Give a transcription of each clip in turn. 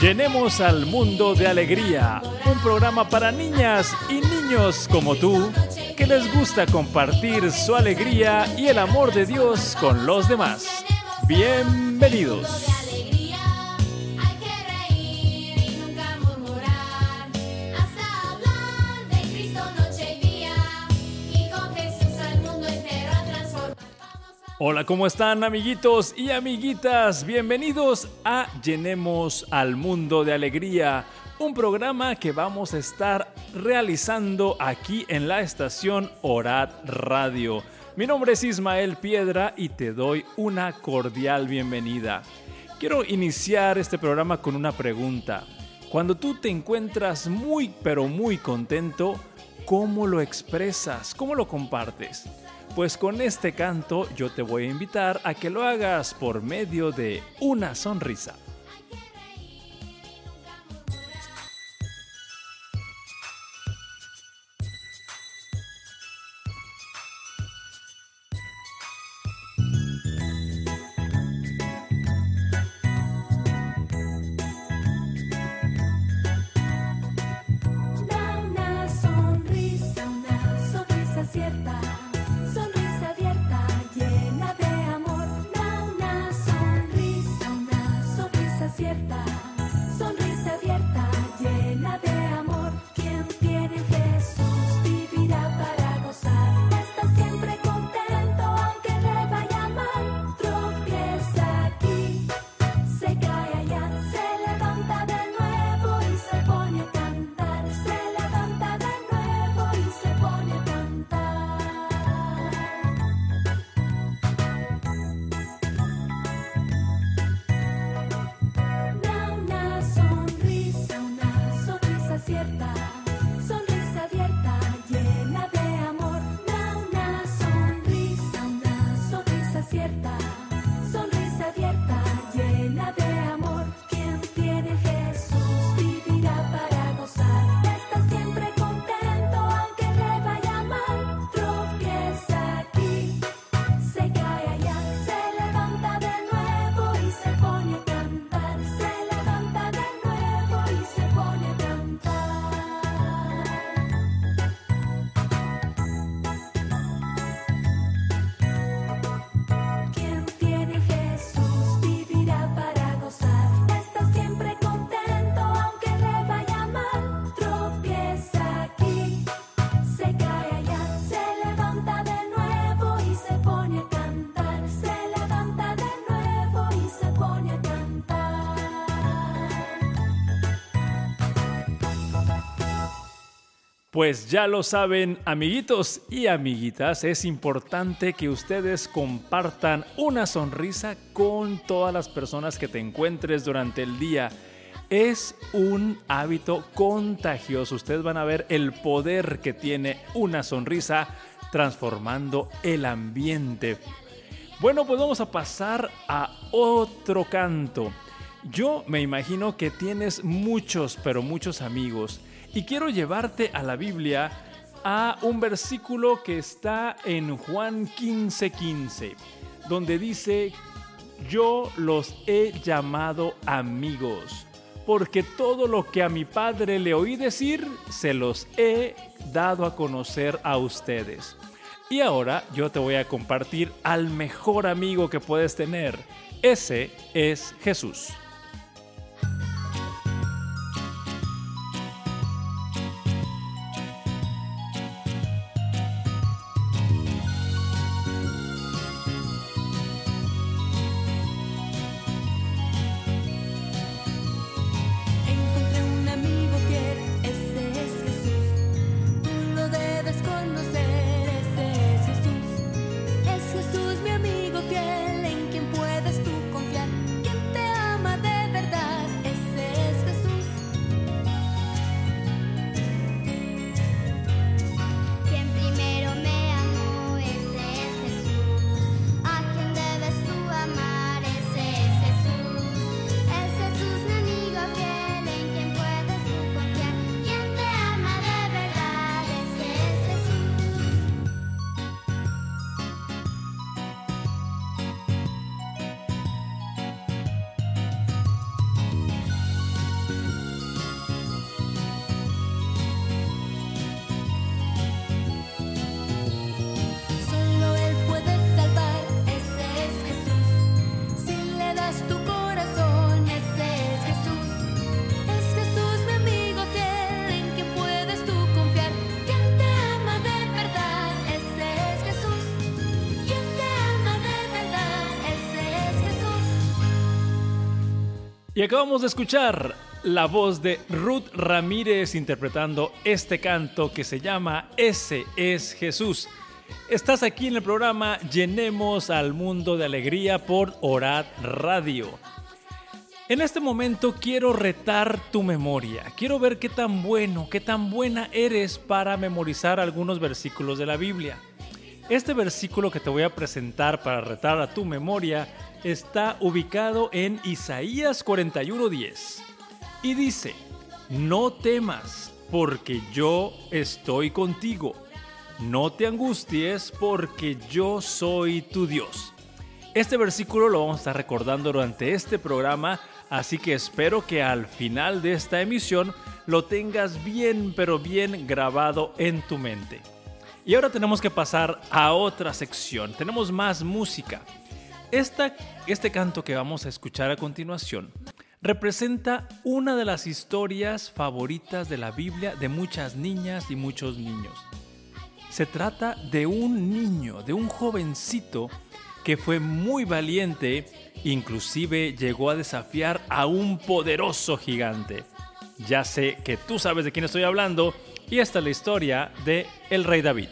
Llenemos al mundo de alegría, un programa para niñas y niños como tú que les gusta compartir su alegría y el amor de Dios con los demás. Bienvenidos. Hola, ¿cómo están amiguitos y amiguitas? Bienvenidos a Llenemos al Mundo de Alegría, un programa que vamos a estar realizando aquí en la estación Orad Radio. Mi nombre es Ismael Piedra y te doy una cordial bienvenida. Quiero iniciar este programa con una pregunta. Cuando tú te encuentras muy pero muy contento, ¿cómo lo expresas? ¿Cómo lo compartes? Pues con este canto yo te voy a invitar a que lo hagas por medio de una sonrisa. Pues ya lo saben, amiguitos y amiguitas, es importante que ustedes compartan una sonrisa con todas las personas que te encuentres durante el día. Es un hábito contagioso. Ustedes van a ver el poder que tiene una sonrisa transformando el ambiente. Bueno, pues vamos a pasar a otro canto. Yo me imagino que tienes muchos, pero muchos amigos y quiero llevarte a la Biblia a un versículo que está en Juan 15:15, 15, donde dice, yo los he llamado amigos, porque todo lo que a mi Padre le oí decir, se los he dado a conocer a ustedes. Y ahora yo te voy a compartir al mejor amigo que puedes tener. Ese es Jesús. Y acabamos de escuchar la voz de Ruth Ramírez interpretando este canto que se llama Ese es Jesús. Estás aquí en el programa Llenemos al Mundo de Alegría por Orad Radio. En este momento quiero retar tu memoria. Quiero ver qué tan bueno, qué tan buena eres para memorizar algunos versículos de la Biblia. Este versículo que te voy a presentar para retar a tu memoria está ubicado en Isaías 41:10 y dice, no temas, porque yo estoy contigo. No te angusties, porque yo soy tu Dios. Este versículo lo vamos a estar recordando durante este programa, así que espero que al final de esta emisión lo tengas bien, pero bien grabado en tu mente. Y ahora tenemos que pasar a otra sección. Tenemos más música. Este canto que vamos a escuchar a continuación representa una de las historias favoritas de la Biblia de muchas niñas y muchos niños. Se trata de un niño, de un jovencito que fue muy valiente, inclusive llegó a desafiar a un poderoso gigante. Ya sé que tú sabes de quién estoy hablando y esta es la historia de el rey David.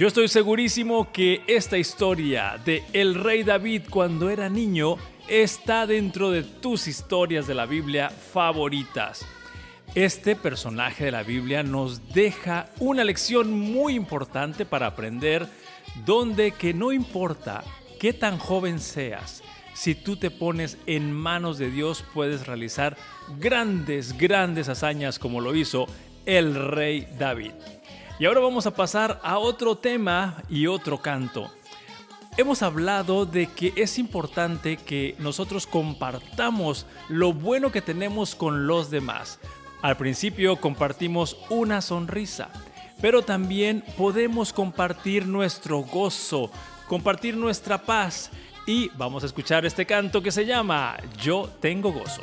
Yo estoy segurísimo que esta historia de el rey David cuando era niño está dentro de tus historias de la Biblia favoritas. Este personaje de la Biblia nos deja una lección muy importante para aprender donde que no importa qué tan joven seas, si tú te pones en manos de Dios puedes realizar grandes, grandes hazañas como lo hizo el rey David. Y ahora vamos a pasar a otro tema y otro canto. Hemos hablado de que es importante que nosotros compartamos lo bueno que tenemos con los demás. Al principio compartimos una sonrisa, pero también podemos compartir nuestro gozo, compartir nuestra paz y vamos a escuchar este canto que se llama Yo tengo gozo.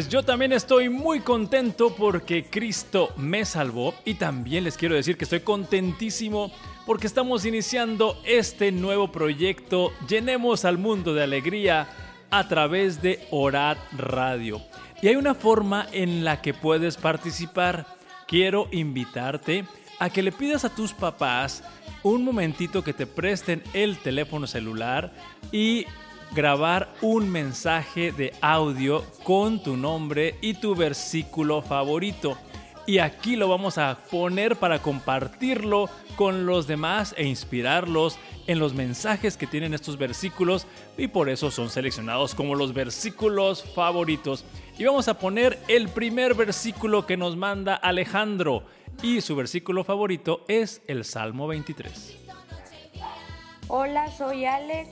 Pues yo también estoy muy contento porque Cristo me salvó y también les quiero decir que estoy contentísimo porque estamos iniciando este nuevo proyecto Llenemos al mundo de alegría a través de Orad Radio. Y hay una forma en la que puedes participar. Quiero invitarte a que le pidas a tus papás un momentito que te presten el teléfono celular y grabar un mensaje de audio con tu nombre y tu versículo favorito. Y aquí lo vamos a poner para compartirlo con los demás e inspirarlos en los mensajes que tienen estos versículos y por eso son seleccionados como los versículos favoritos. Y vamos a poner el primer versículo que nos manda Alejandro y su versículo favorito es el Salmo 23. Hola, soy Alex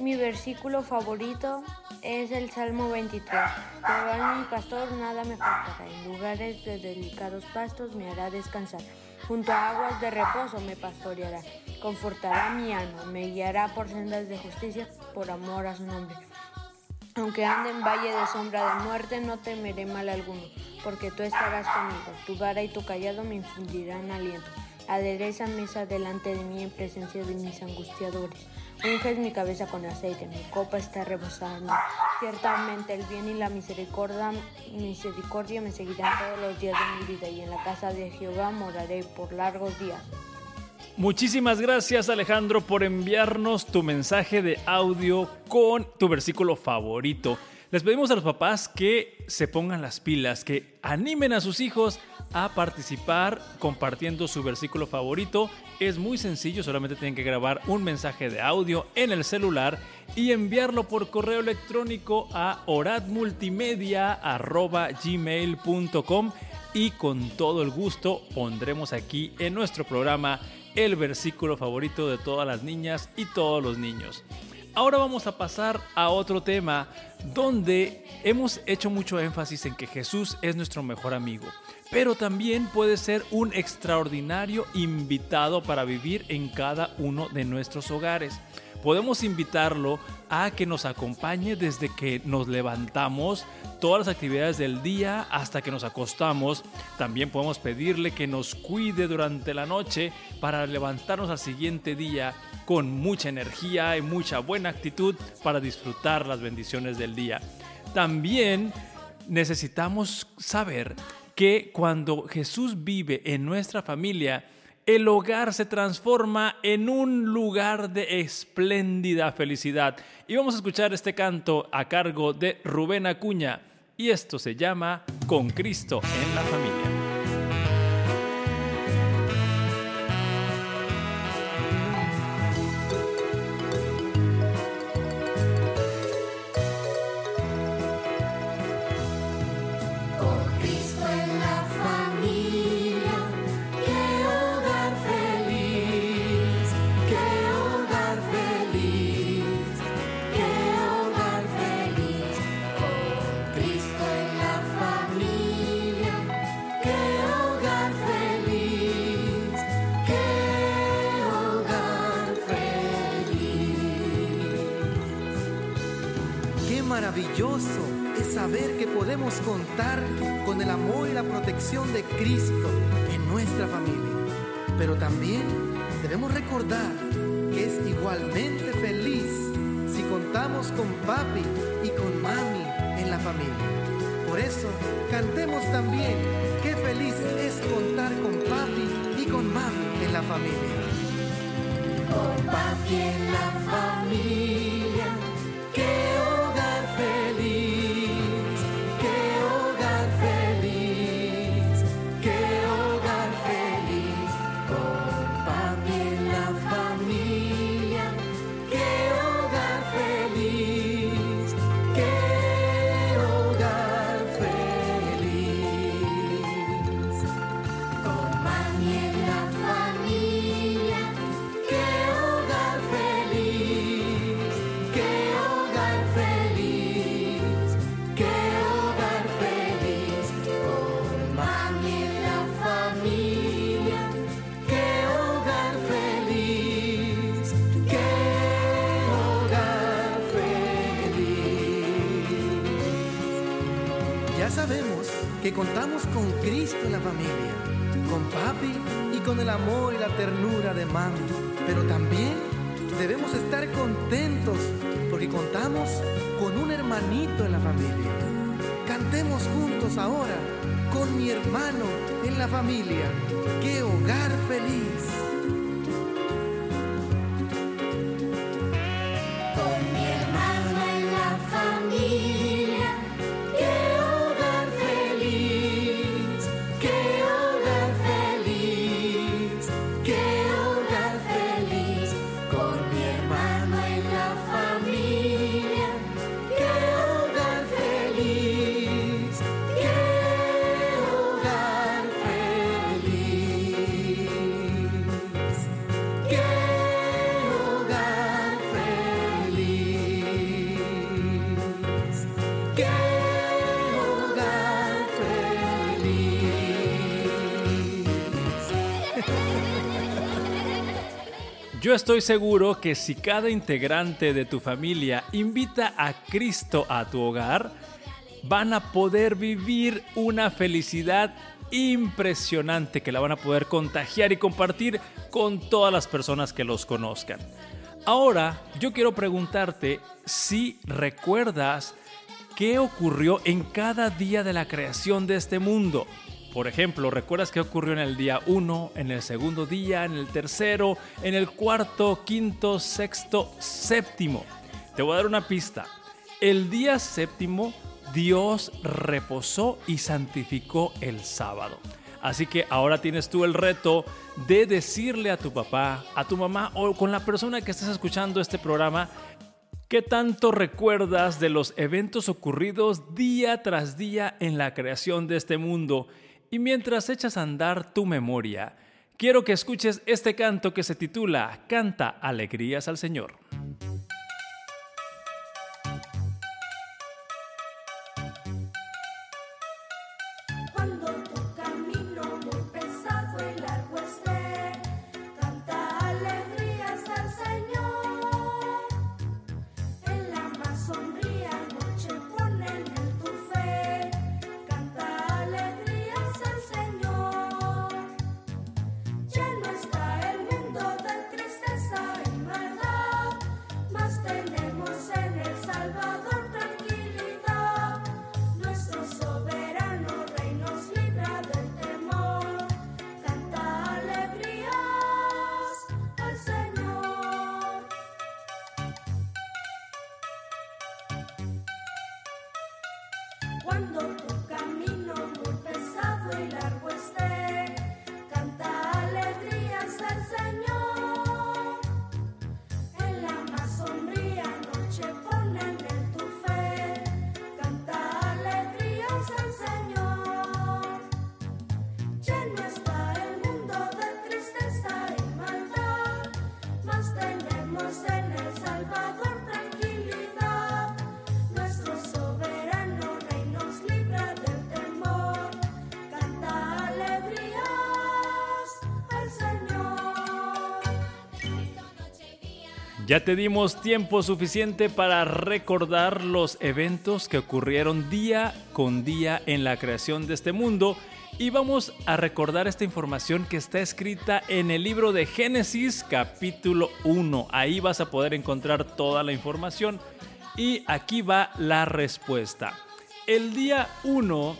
mi versículo favorito es el Salmo 23. Jehová mi pastor, nada me faltará. En lugares de delicados pastos me hará descansar. Junto a aguas de reposo me pastoreará. Confortará mi alma. Me guiará por sendas de justicia por amor a su nombre. Aunque ande en valle de sombra de muerte, no temeré mal alguno, porque tú estarás conmigo. Tu vara y tu callado me infundirán aliento. Adereza mesa delante de mí en presencia de mis angustiadores. Unges mi cabeza con aceite, mi copa está rebosando. Ciertamente el bien y la misericordia, misericordia me seguirán todos los días de mi vida y en la casa de Jehová moraré por largos días. Muchísimas gracias Alejandro por enviarnos tu mensaje de audio con tu versículo favorito. Les pedimos a los papás que se pongan las pilas, que animen a sus hijos a participar compartiendo su versículo favorito. Es muy sencillo, solamente tienen que grabar un mensaje de audio en el celular y enviarlo por correo electrónico a oradmultimedia.gmail.com y con todo el gusto pondremos aquí en nuestro programa el versículo favorito de todas las niñas y todos los niños. Ahora vamos a pasar a otro tema donde hemos hecho mucho énfasis en que Jesús es nuestro mejor amigo, pero también puede ser un extraordinario invitado para vivir en cada uno de nuestros hogares. Podemos invitarlo a que nos acompañe desde que nos levantamos, todas las actividades del día hasta que nos acostamos. También podemos pedirle que nos cuide durante la noche para levantarnos al siguiente día con mucha energía y mucha buena actitud para disfrutar las bendiciones del día. También necesitamos saber que cuando Jesús vive en nuestra familia, el hogar se transforma en un lugar de espléndida felicidad. Y vamos a escuchar este canto a cargo de Rubén Acuña. Y esto se llama Con Cristo en la familia. Saber que podemos contar con el amor y la protección de Cristo en nuestra familia. Pero también debemos recordar que es igualmente feliz si contamos con papi y con mami en la familia. Por eso, cantemos también qué feliz es contar con papi y con mami en la familia. Con papi en la familia, que que contamos con Cristo en la familia, con papi y con el amor y la ternura de mami. Pero también debemos estar contentos porque contamos con un hermanito en la familia. Cantemos juntos ahora con mi hermano en la familia. ¡Qué hogar feliz! Yo estoy seguro que si cada integrante de tu familia invita a Cristo a tu hogar, van a poder vivir una felicidad impresionante que la van a poder contagiar y compartir con todas las personas que los conozcan. Ahora, yo quiero preguntarte si recuerdas qué ocurrió en cada día de la creación de este mundo. Por ejemplo, ¿recuerdas qué ocurrió en el día 1, en el segundo día, en el tercero, en el cuarto, quinto, sexto, séptimo? Te voy a dar una pista. El día séptimo, Dios reposó y santificó el sábado. Así que ahora tienes tú el reto de decirle a tu papá, a tu mamá o con la persona que estés escuchando este programa, ¿Qué tanto recuerdas de los eventos ocurridos día tras día en la creación de este mundo y mientras echas a andar tu memoria, quiero que escuches este canto que se titula Canta alegrías al Señor. ando Ya te dimos tiempo suficiente para recordar los eventos que ocurrieron día con día en la creación de este mundo y vamos a recordar esta información que está escrita en el libro de Génesis capítulo 1. Ahí vas a poder encontrar toda la información y aquí va la respuesta. El día 1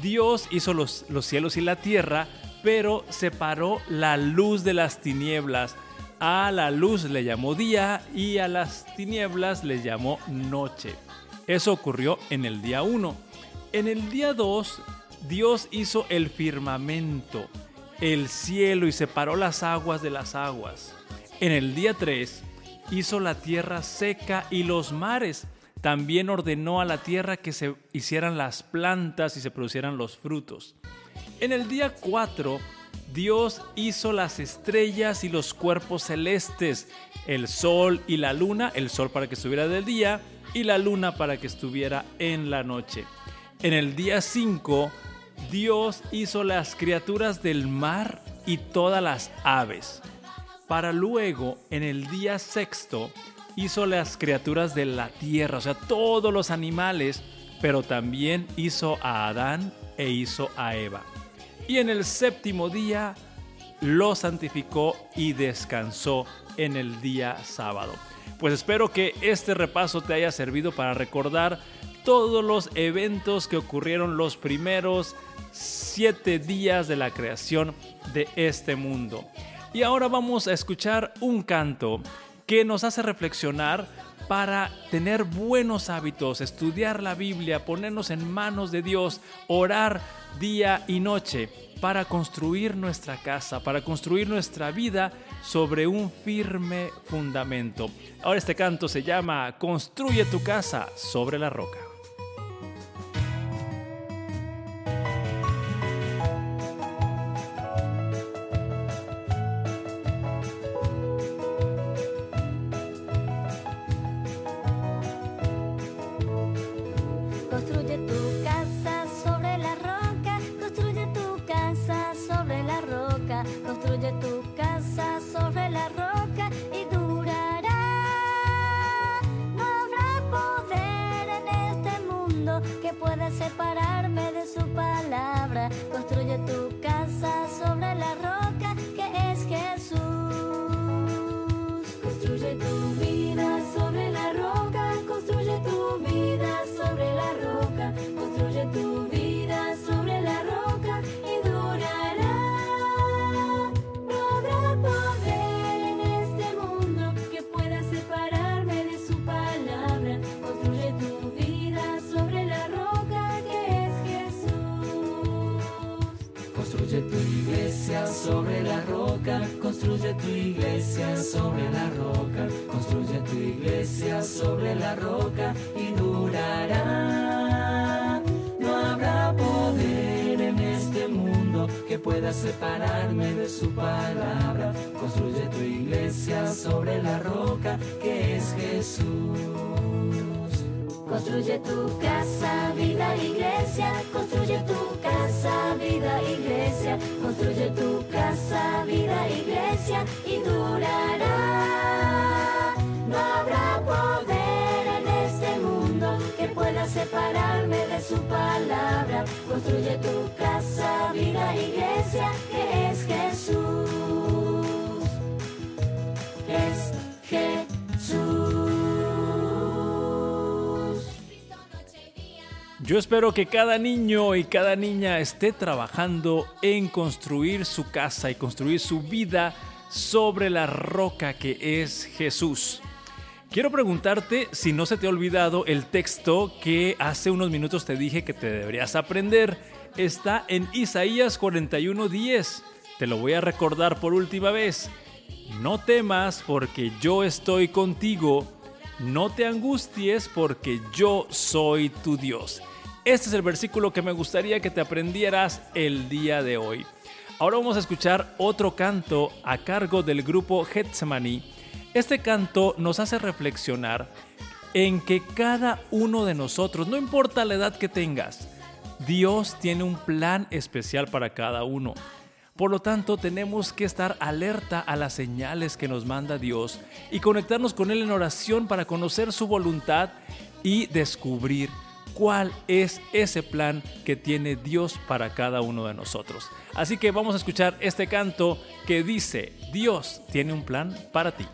Dios hizo los, los cielos y la tierra, pero separó la luz de las tinieblas a la luz le llamó día y a las tinieblas le llamó noche. Eso ocurrió en el día 1. En el día 2, Dios hizo el firmamento, el cielo y separó las aguas de las aguas. En el día 3, hizo la tierra seca y los mares. También ordenó a la tierra que se hicieran las plantas y se producieran los frutos. En el día 4, Dios hizo las estrellas y los cuerpos celestes, el sol y la luna, el sol para que estuviera del día y la luna para que estuviera en la noche. En el día 5, Dios hizo las criaturas del mar y todas las aves. Para luego, en el día sexto, hizo las criaturas de la tierra, o sea, todos los animales pero también hizo a Adán e hizo a Eva. Y en el séptimo día lo santificó y descansó en el día sábado. Pues espero que este repaso te haya servido para recordar todos los eventos que ocurrieron los primeros siete días de la creación de este mundo. Y ahora vamos a escuchar un canto que nos hace reflexionar para tener buenos hábitos, estudiar la Biblia, ponernos en manos de Dios, orar día y noche para construir nuestra casa, para construir nuestra vida sobre un firme fundamento. Ahora este canto se llama Construye tu casa sobre la roca. Separarme de su palabra. Construye tu iglesia sobre la roca que es Jesús. Construye tu casa, vida, iglesia. Construye tu casa, vida, iglesia, que es Jesús. Es Yo espero que cada niño y cada niña esté trabajando en construir su casa y construir su vida sobre la roca que es Jesús. Quiero preguntarte si no se te ha olvidado el texto que hace unos minutos te dije que te deberías aprender. Está en Isaías 41:10. Te lo voy a recordar por última vez. No temas porque yo estoy contigo. No te angusties porque yo soy tu Dios. Este es el versículo que me gustaría que te aprendieras el día de hoy. Ahora vamos a escuchar otro canto a cargo del grupo Getsemani. Este canto nos hace reflexionar en que cada uno de nosotros, no importa la edad que tengas, Dios tiene un plan especial para cada uno. Por lo tanto, tenemos que estar alerta a las señales que nos manda Dios y conectarnos con Él en oración para conocer su voluntad y descubrir cuál es ese plan que tiene Dios para cada uno de nosotros. Así que vamos a escuchar este canto que dice, Dios tiene un plan para ti.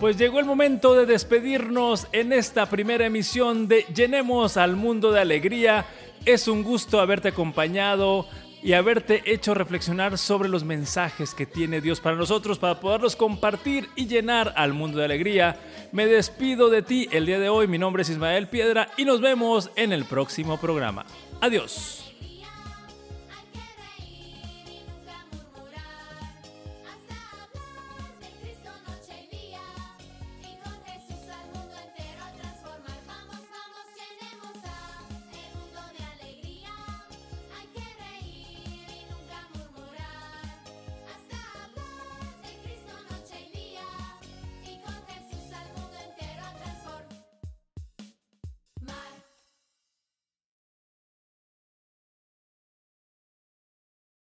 Pues llegó el momento de despedirnos en esta primera emisión de Llenemos al Mundo de Alegría. Es un gusto haberte acompañado y haberte hecho reflexionar sobre los mensajes que tiene Dios para nosotros para poderlos compartir y llenar al mundo de alegría. Me despido de ti el día de hoy, mi nombre es Ismael Piedra y nos vemos en el próximo programa. Adiós.